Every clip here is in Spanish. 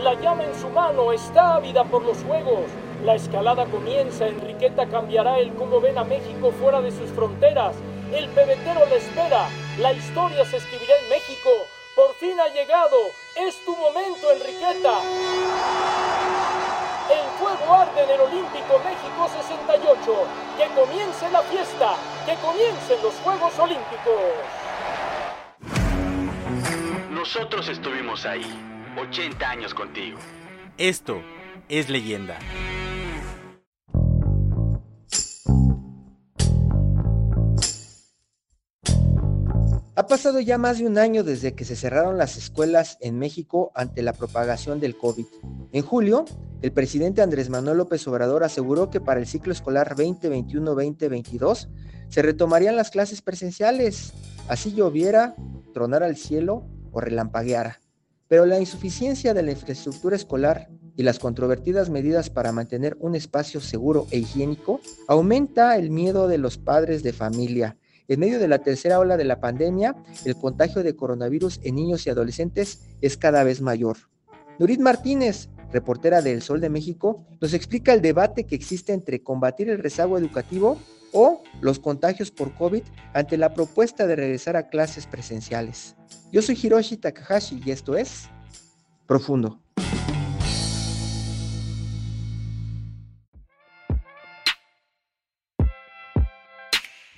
la llama en su mano, está ávida por los juegos. La escalada comienza, Enriqueta cambiará el cómo ven a México fuera de sus fronteras. El pebetero le espera, la historia se escribirá en México. Por fin ha llegado, es tu momento, Enriqueta. El fuego arde en el Olímpico México 68. Que comience la fiesta, que comiencen los Juegos Olímpicos. Nosotros estuvimos ahí, 80 años contigo. Esto es leyenda. Ha pasado ya más de un año desde que se cerraron las escuelas en México ante la propagación del COVID. En julio, el presidente Andrés Manuel López Obrador aseguró que para el ciclo escolar 2021-2022 se retomarían las clases presenciales, así lloviera, tronara el cielo o relampagueara. Pero la insuficiencia de la infraestructura escolar y las controvertidas medidas para mantener un espacio seguro e higiénico aumenta el miedo de los padres de familia en medio de la tercera ola de la pandemia, el contagio de coronavirus en niños y adolescentes es cada vez mayor. Nurit Martínez, reportera de El Sol de México, nos explica el debate que existe entre combatir el rezago educativo o los contagios por COVID ante la propuesta de regresar a clases presenciales. Yo soy Hiroshi Takahashi y esto es Profundo.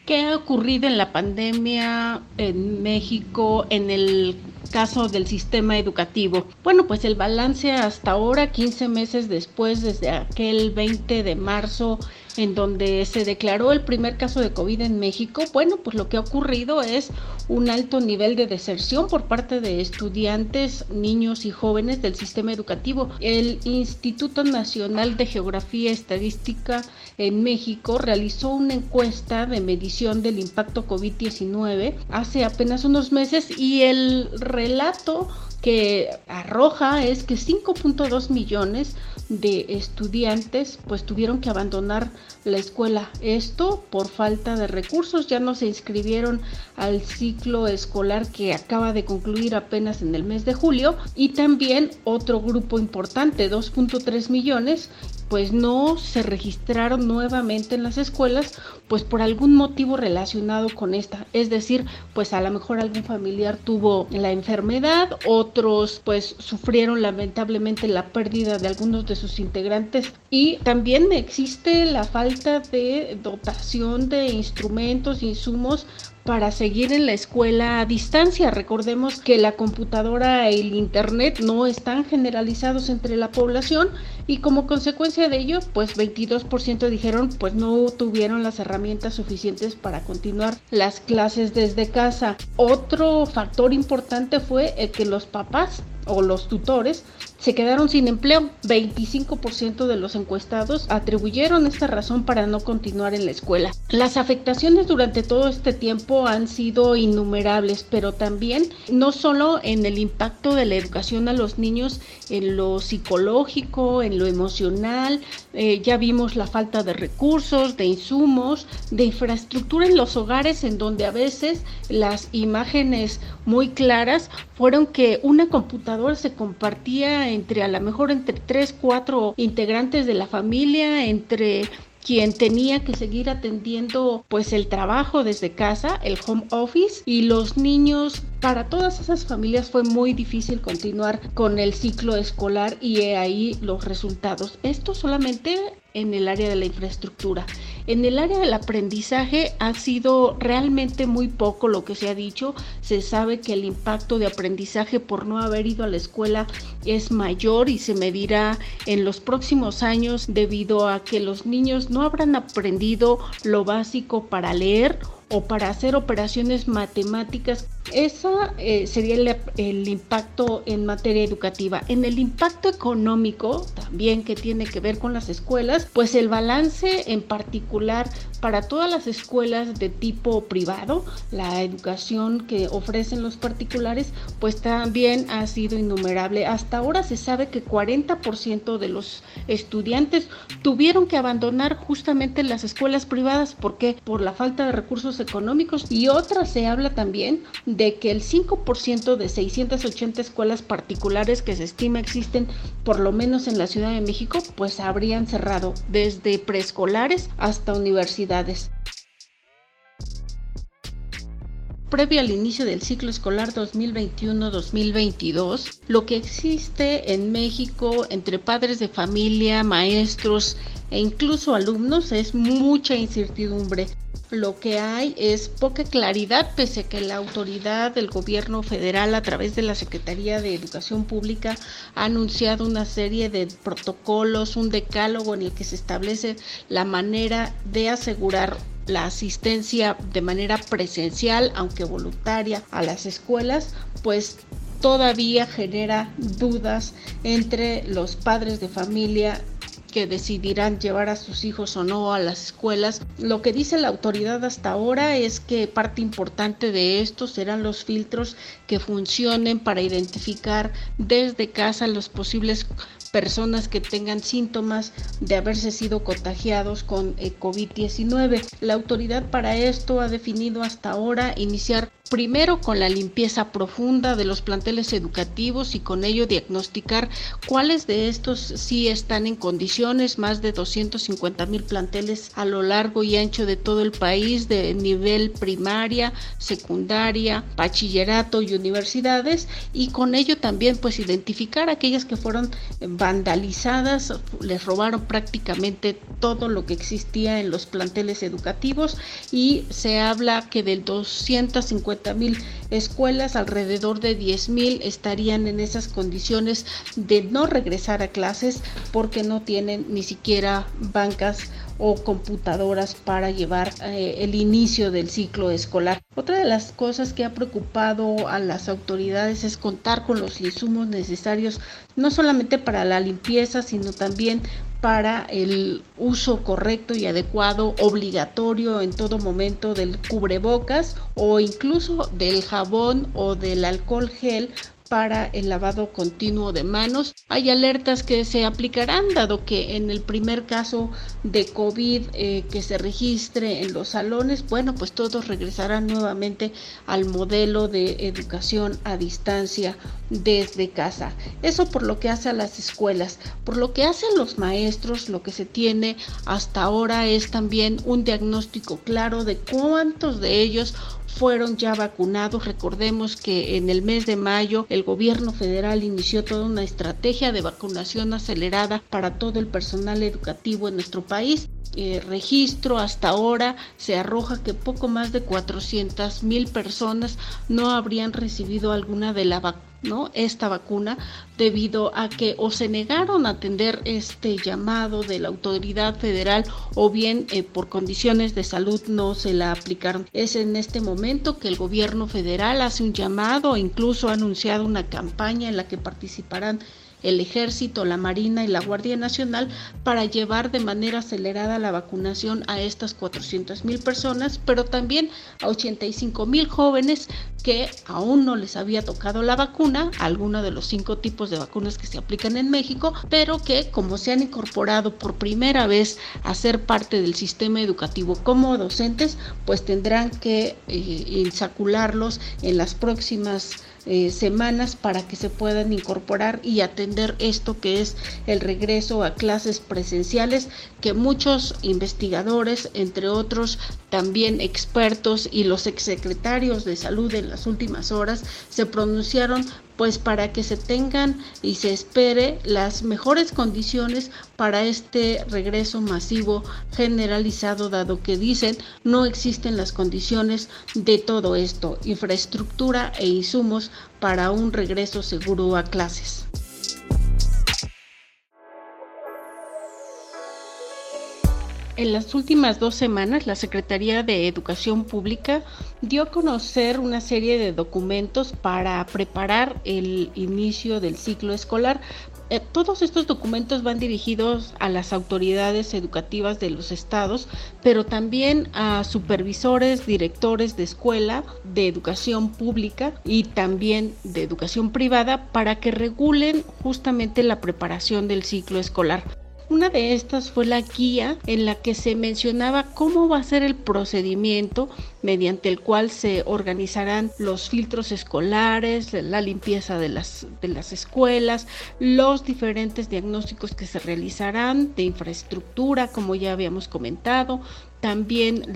¿Qué ha ocurrido en la pandemia en México en el caso del sistema educativo? Bueno, pues el balance hasta ahora, 15 meses después, desde aquel 20 de marzo en donde se declaró el primer caso de COVID en México, bueno, pues lo que ha ocurrido es un alto nivel de deserción por parte de estudiantes, niños y jóvenes del sistema educativo. El Instituto Nacional de Geografía y Estadística en México realizó una encuesta de medición del impacto COVID-19 hace apenas unos meses y el relato que arroja es que 5.2 millones de estudiantes pues tuvieron que abandonar la escuela. Esto por falta de recursos, ya no se inscribieron al ciclo escolar que acaba de concluir apenas en el mes de julio y también otro grupo importante, 2.3 millones, pues no se registraron nuevamente en las escuelas, pues por algún motivo relacionado con esta. Es decir, pues a lo mejor algún familiar tuvo la enfermedad, otros pues sufrieron lamentablemente la pérdida de algunos de sus integrantes y también existe la falta de dotación de instrumentos, insumos para seguir en la escuela a distancia. Recordemos que la computadora y el internet no están generalizados entre la población y como consecuencia de ello, pues 22% dijeron pues no tuvieron las herramientas suficientes para continuar las clases desde casa. Otro factor importante fue el que los papás o los tutores se quedaron sin empleo. 25% de los encuestados atribuyeron esta razón para no continuar en la escuela. Las afectaciones durante todo este tiempo han sido innumerables, pero también no solo en el impacto de la educación a los niños en lo psicológico, en lo emocional, eh, ya vimos la falta de recursos, de insumos, de infraestructura en los hogares en donde a veces las imágenes muy claras fueron que una computadora se compartía entre a lo mejor entre tres, cuatro integrantes de la familia, entre quien tenía que seguir atendiendo pues el trabajo desde casa, el home office y los niños, para todas esas familias fue muy difícil continuar con el ciclo escolar y ahí los resultados. Esto solamente en el área de la infraestructura. En el área del aprendizaje ha sido realmente muy poco lo que se ha dicho. Se sabe que el impacto de aprendizaje por no haber ido a la escuela es mayor y se medirá en los próximos años debido a que los niños no habrán aprendido lo básico para leer o para hacer operaciones matemáticas Esa eh, sería el, el, impacto en materia educativa. En el impacto económico, también que tiene que ver con las escuelas, pues el balance en particular para todas las escuelas de tipo privado, la educación que ofrecen los particulares, pues también ha sido innumerable. Hasta ahora se sabe que 40% de los estudiantes tuvieron que abandonar justamente las escuelas privadas. ¿Por qué? Por la falta de recursos económicos. Y otra se habla también de que el 5% de 680 escuelas particulares que se estima existen, por lo menos en la Ciudad de México, pues habrían cerrado desde preescolares hasta universidades previo al inicio del ciclo escolar 2021-2022, lo que existe en México entre padres de familia, maestros e incluso alumnos es mucha incertidumbre. Lo que hay es poca claridad pese a que la autoridad del gobierno federal a través de la Secretaría de Educación Pública ha anunciado una serie de protocolos, un decálogo en el que se establece la manera de asegurar la asistencia de manera presencial, aunque voluntaria, a las escuelas, pues todavía genera dudas entre los padres de familia que decidirán llevar a sus hijos o no a las escuelas. Lo que dice la autoridad hasta ahora es que parte importante de esto serán los filtros que funcionen para identificar desde casa los posibles personas que tengan síntomas de haberse sido contagiados con eh, COVID-19. La autoridad para esto ha definido hasta ahora iniciar Primero con la limpieza profunda de los planteles educativos y con ello diagnosticar cuáles de estos sí están en condiciones, más de 250 mil planteles a lo largo y ancho de todo el país de nivel primaria, secundaria, bachillerato y universidades y con ello también pues identificar aquellas que fueron vandalizadas, les robaron prácticamente todo lo que existía en los planteles educativos y se habla que del 250 mil escuelas, alrededor de 10 mil estarían en esas condiciones de no regresar a clases porque no tienen ni siquiera bancas o computadoras para llevar eh, el inicio del ciclo escolar. Otra de las cosas que ha preocupado a las autoridades es contar con los insumos necesarios no solamente para la limpieza, sino también para el uso correcto y adecuado, obligatorio en todo momento del cubrebocas o incluso del jabón o del alcohol gel para el lavado continuo de manos. Hay alertas que se aplicarán dado que en el primer caso de COVID eh, que se registre en los salones, bueno, pues todos regresarán nuevamente al modelo de educación a distancia desde casa. Eso por lo que hace a las escuelas. Por lo que hacen los maestros, lo que se tiene hasta ahora es también un diagnóstico claro de cuántos de ellos fueron ya vacunados. Recordemos que en el mes de mayo el gobierno federal inició toda una estrategia de vacunación acelerada para todo el personal educativo en nuestro país. Eh, registro hasta ahora se arroja que poco más de 400 mil personas no habrían recibido alguna de la vacuna ¿no? esta vacuna debido a que o se negaron a atender este llamado de la autoridad federal o bien eh, por condiciones de salud no se la aplicaron. Es en este momento que el gobierno federal hace un llamado, incluso ha anunciado una campaña en la que participarán el Ejército, la Marina y la Guardia Nacional para llevar de manera acelerada la vacunación a estas 400 mil personas, pero también a 85 mil jóvenes que aún no les había tocado la vacuna, alguno de los cinco tipos de vacunas que se aplican en México, pero que como se han incorporado por primera vez a ser parte del sistema educativo como docentes, pues tendrán que eh, insacularlos en las próximas eh, semanas para que se puedan incorporar y atender esto que es el regreso a clases presenciales que muchos investigadores, entre otros también expertos y los exsecretarios de salud en las últimas horas se pronunciaron pues para que se tengan y se espere las mejores condiciones para este regreso masivo generalizado, dado que dicen no existen las condiciones de todo esto, infraestructura e insumos para un regreso seguro a clases. En las últimas dos semanas, la Secretaría de Educación Pública dio a conocer una serie de documentos para preparar el inicio del ciclo escolar. Eh, todos estos documentos van dirigidos a las autoridades educativas de los estados, pero también a supervisores, directores de escuela, de educación pública y también de educación privada para que regulen justamente la preparación del ciclo escolar. Una de estas fue la guía en la que se mencionaba cómo va a ser el procedimiento mediante el cual se organizarán los filtros escolares, la limpieza de las, de las escuelas, los diferentes diagnósticos que se realizarán de infraestructura, como ya habíamos comentado, también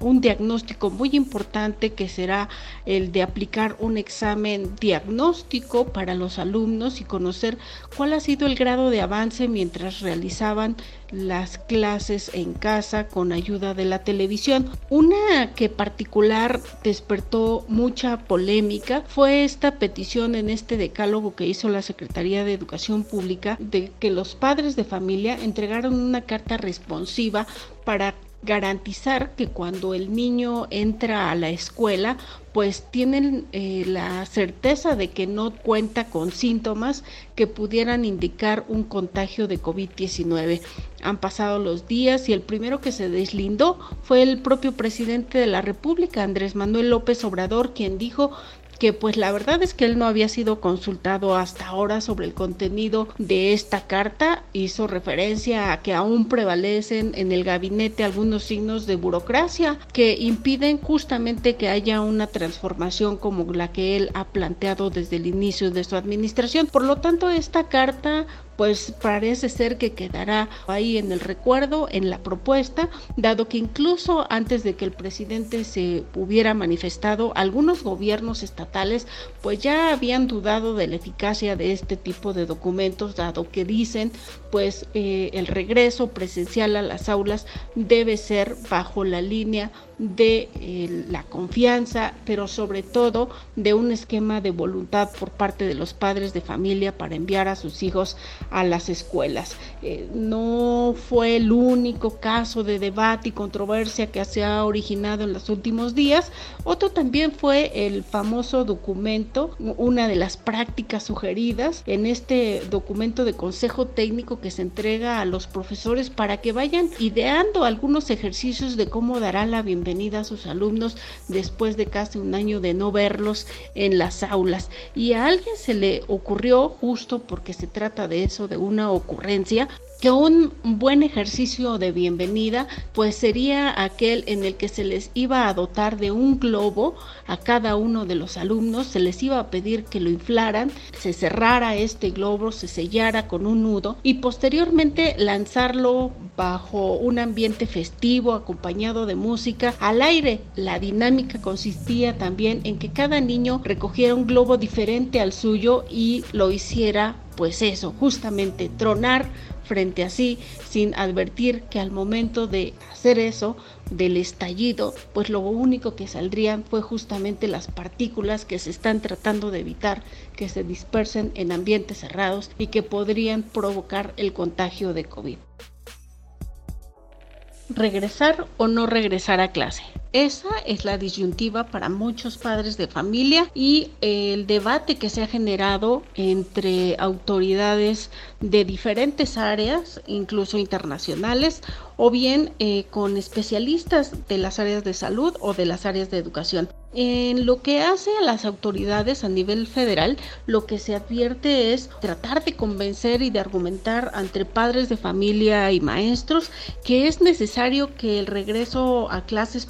un diagnóstico muy importante que será el de aplicar un examen diagnóstico para los alumnos y conocer cuál ha sido el grado de avance mientras realizaban las clases en casa con ayuda de la televisión. Una que particular despertó mucha polémica fue esta petición en este decálogo que hizo la Secretaría de Educación Pública de que los padres de familia entregaron una carta responsiva para garantizar que cuando el niño entra a la escuela, pues tienen eh, la certeza de que no cuenta con síntomas que pudieran indicar un contagio de COVID-19. Han pasado los días y el primero que se deslindó fue el propio presidente de la República, Andrés Manuel López Obrador, quien dijo que pues la verdad es que él no había sido consultado hasta ahora sobre el contenido de esta carta, hizo referencia a que aún prevalecen en el gabinete algunos signos de burocracia que impiden justamente que haya una transformación como la que él ha planteado desde el inicio de su administración. Por lo tanto, esta carta pues parece ser que quedará ahí en el recuerdo, en la propuesta, dado que incluso antes de que el presidente se hubiera manifestado, algunos gobiernos estatales pues ya habían dudado de la eficacia de este tipo de documentos, dado que dicen pues eh, el regreso presencial a las aulas debe ser bajo la línea de eh, la confianza, pero sobre todo de un esquema de voluntad por parte de los padres de familia para enviar a sus hijos a las escuelas. Eh, no fue el único caso de debate y controversia que se ha originado en los últimos días. Otro también fue el famoso documento, una de las prácticas sugeridas en este documento de consejo técnico que se entrega a los profesores para que vayan ideando algunos ejercicios de cómo dará la bienvenida a sus alumnos después de casi un año de no verlos en las aulas. Y a alguien se le ocurrió, justo porque se trata de eso, de una ocurrencia, que un buen ejercicio de bienvenida pues sería aquel en el que se les iba a dotar de un globo a cada uno de los alumnos, se les iba a pedir que lo inflaran, se cerrara este globo, se sellara con un nudo y posteriormente lanzarlo bajo un ambiente festivo acompañado de música al aire. La dinámica consistía también en que cada niño recogiera un globo diferente al suyo y lo hiciera pues eso, justamente tronar frente a sí sin advertir que al momento de hacer eso, del estallido, pues lo único que saldrían fue justamente las partículas que se están tratando de evitar que se dispersen en ambientes cerrados y que podrían provocar el contagio de COVID. ¿Regresar o no regresar a clase? Esa es la disyuntiva para muchos padres de familia y el debate que se ha generado entre autoridades de diferentes áreas, incluso internacionales, o bien eh, con especialistas de las áreas de salud o de las áreas de educación. En lo que hace a las autoridades a nivel federal, lo que se advierte es tratar de convencer y de argumentar entre padres de familia y maestros que es necesario que el regreso a clases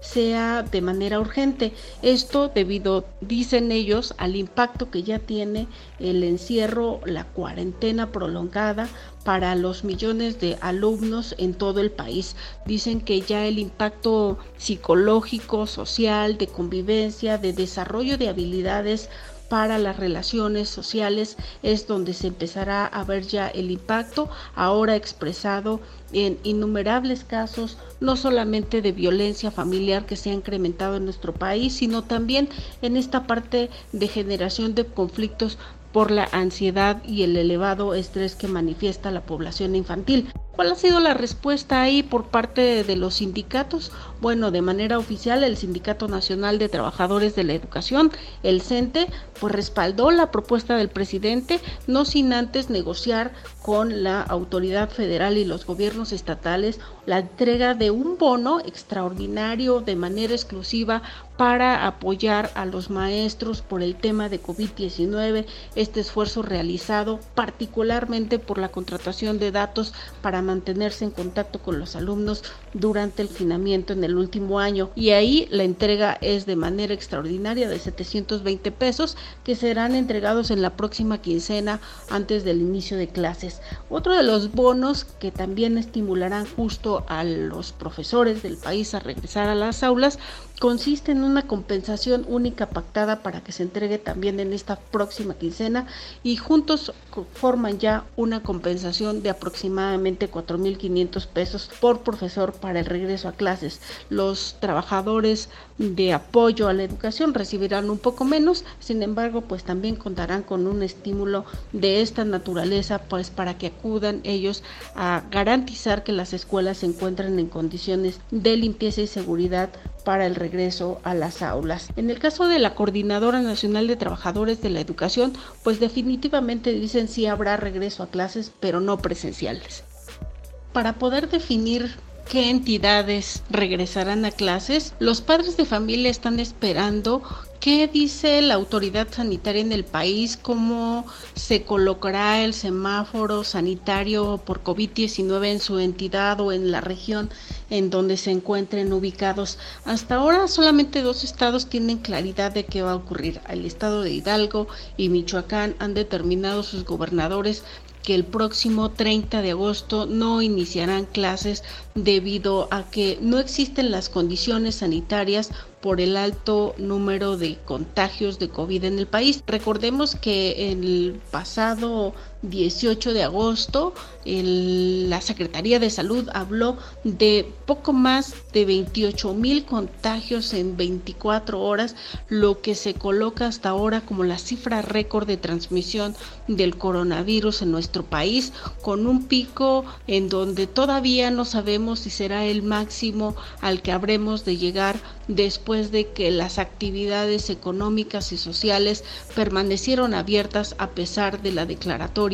sea de manera urgente. Esto debido, dicen ellos, al impacto que ya tiene el encierro, la cuarentena prolongada para los millones de alumnos en todo el país. Dicen que ya el impacto psicológico, social, de convivencia, de desarrollo de habilidades para las relaciones sociales es donde se empezará a ver ya el impacto ahora expresado en innumerables casos no solamente de violencia familiar que se ha incrementado en nuestro país, sino también en esta parte de generación de conflictos por la ansiedad y el elevado estrés que manifiesta la población infantil. ¿Cuál ha sido la respuesta ahí por parte de los sindicatos? Bueno, de manera oficial, el Sindicato Nacional de Trabajadores de la Educación, el CENTE, pues respaldó la propuesta del presidente, no sin antes negociar con la autoridad federal y los gobiernos estatales la entrega de un bono extraordinario de manera exclusiva para apoyar a los maestros por el tema de COVID-19, este esfuerzo realizado particularmente por la contratación de datos para mantenerse en contacto con los alumnos durante el finamiento en el último año y ahí la entrega es de manera extraordinaria de 720 pesos que serán entregados en la próxima quincena antes del inicio de clases. Otro de los bonos que también estimularán justo a los profesores del país a regresar a las aulas consiste en una compensación única pactada para que se entregue también en esta próxima quincena y juntos forman ya una compensación de aproximadamente 4.500 pesos por profesor para el regreso a clases. Los trabajadores de apoyo a la educación recibirán un poco menos, sin embargo, pues también contarán con un estímulo de esta naturaleza, pues para que acudan ellos a garantizar que las escuelas se encuentren en condiciones de limpieza y seguridad para el regreso a las aulas. En el caso de la Coordinadora Nacional de Trabajadores de la Educación, pues definitivamente dicen sí habrá regreso a clases, pero no presenciales. Para poder definir qué entidades regresarán a clases, los padres de familia están esperando ¿Qué dice la autoridad sanitaria en el país? ¿Cómo se colocará el semáforo sanitario por COVID-19 en su entidad o en la región en donde se encuentren ubicados? Hasta ahora solamente dos estados tienen claridad de qué va a ocurrir. El estado de Hidalgo y Michoacán han determinado sus gobernadores que el próximo 30 de agosto no iniciarán clases debido a que no existen las condiciones sanitarias por el alto número de contagios de COVID en el país. Recordemos que el pasado 18 de agosto la Secretaría de Salud habló de poco más de 28 mil contagios en 24 horas, lo que se coloca hasta ahora como la cifra récord de transmisión del coronavirus en nuestro país, con un pico en donde todavía no sabemos si será el máximo al que habremos de llegar después de que las actividades económicas y sociales permanecieron abiertas a pesar de la declaratoria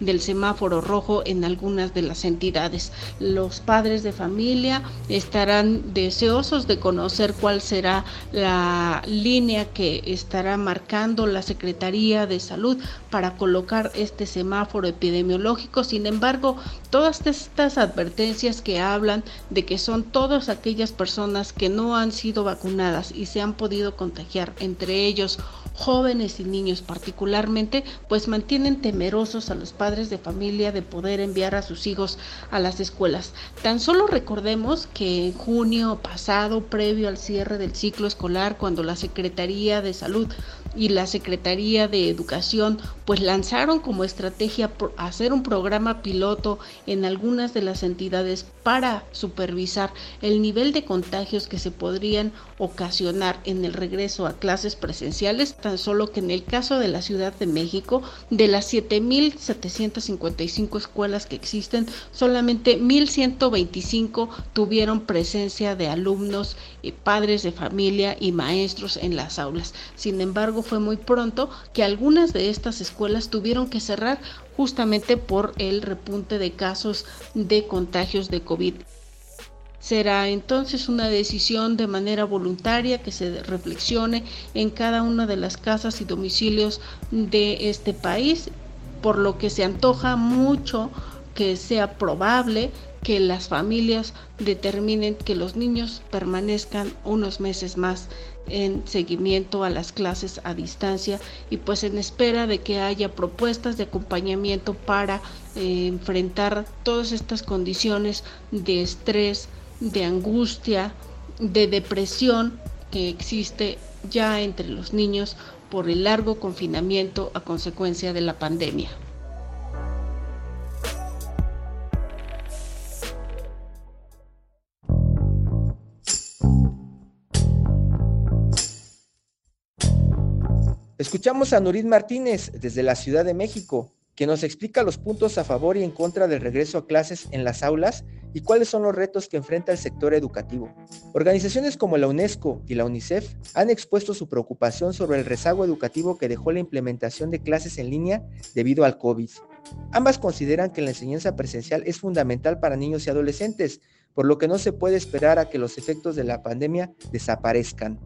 del semáforo rojo en algunas de las entidades. Los padres de familia estarán deseosos de conocer cuál será la línea que estará marcando la Secretaría de Salud para colocar este semáforo epidemiológico. Sin embargo, todas estas advertencias que hablan de que son todas aquellas personas que no han sido vacunadas y se han podido contagiar, entre ellos jóvenes y niños particularmente, pues mantienen temerosos a los padres de familia de poder enviar a sus hijos a las escuelas. Tan solo recordemos que en junio pasado, previo al cierre del ciclo escolar, cuando la Secretaría de Salud y la Secretaría de Educación pues lanzaron como estrategia hacer un programa piloto en algunas de las entidades para supervisar el nivel de contagios que se podrían ocasionar en el regreso a clases presenciales, tan solo que en el caso de la Ciudad de México, de las 7.755 escuelas que existen, solamente 1.125 tuvieron presencia de alumnos, padres de familia y maestros en las aulas. Sin embargo, fue muy pronto que algunas de estas escuelas tuvieron que cerrar justamente por el repunte de casos de contagios de COVID. Será entonces una decisión de manera voluntaria que se reflexione en cada una de las casas y domicilios de este país, por lo que se antoja mucho que sea probable que las familias determinen que los niños permanezcan unos meses más en seguimiento a las clases a distancia y pues en espera de que haya propuestas de acompañamiento para eh, enfrentar todas estas condiciones de estrés, de angustia, de depresión que existe ya entre los niños por el largo confinamiento a consecuencia de la pandemia. Escuchamos a Nurit Martínez desde la Ciudad de México, que nos explica los puntos a favor y en contra del regreso a clases en las aulas y cuáles son los retos que enfrenta el sector educativo. Organizaciones como la UNESCO y la UNICEF han expuesto su preocupación sobre el rezago educativo que dejó la implementación de clases en línea debido al COVID. Ambas consideran que la enseñanza presencial es fundamental para niños y adolescentes, por lo que no se puede esperar a que los efectos de la pandemia desaparezcan.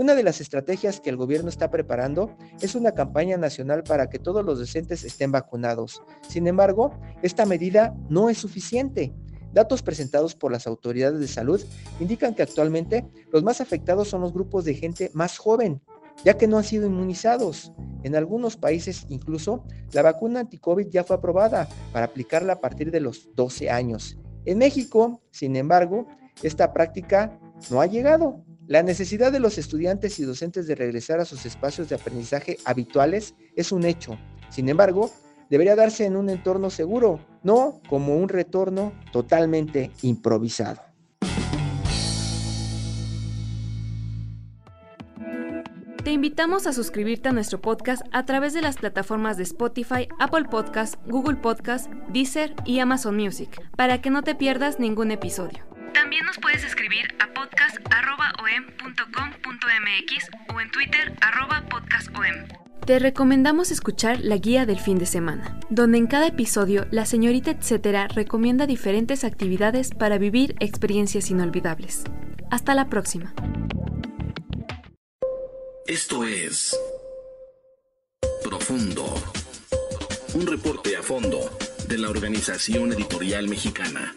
Una de las estrategias que el gobierno está preparando es una campaña nacional para que todos los docentes estén vacunados. Sin embargo, esta medida no es suficiente. Datos presentados por las autoridades de salud indican que actualmente los más afectados son los grupos de gente más joven, ya que no han sido inmunizados. En algunos países incluso la vacuna anti-COVID ya fue aprobada para aplicarla a partir de los 12 años. En México, sin embargo, esta práctica no ha llegado. La necesidad de los estudiantes y docentes de regresar a sus espacios de aprendizaje habituales es un hecho. Sin embargo, debería darse en un entorno seguro, no como un retorno totalmente improvisado. Te invitamos a suscribirte a nuestro podcast a través de las plataformas de Spotify, Apple Podcast, Google Podcast, Deezer y Amazon Music, para que no te pierdas ningún episodio. También nos puedes escribir a podcast.om.com.mx o en Twitter podcastom. Te recomendamos escuchar la guía del fin de semana, donde en cada episodio la señorita etcétera recomienda diferentes actividades para vivir experiencias inolvidables. Hasta la próxima. Esto es Profundo, un reporte a fondo de la Organización Editorial Mexicana.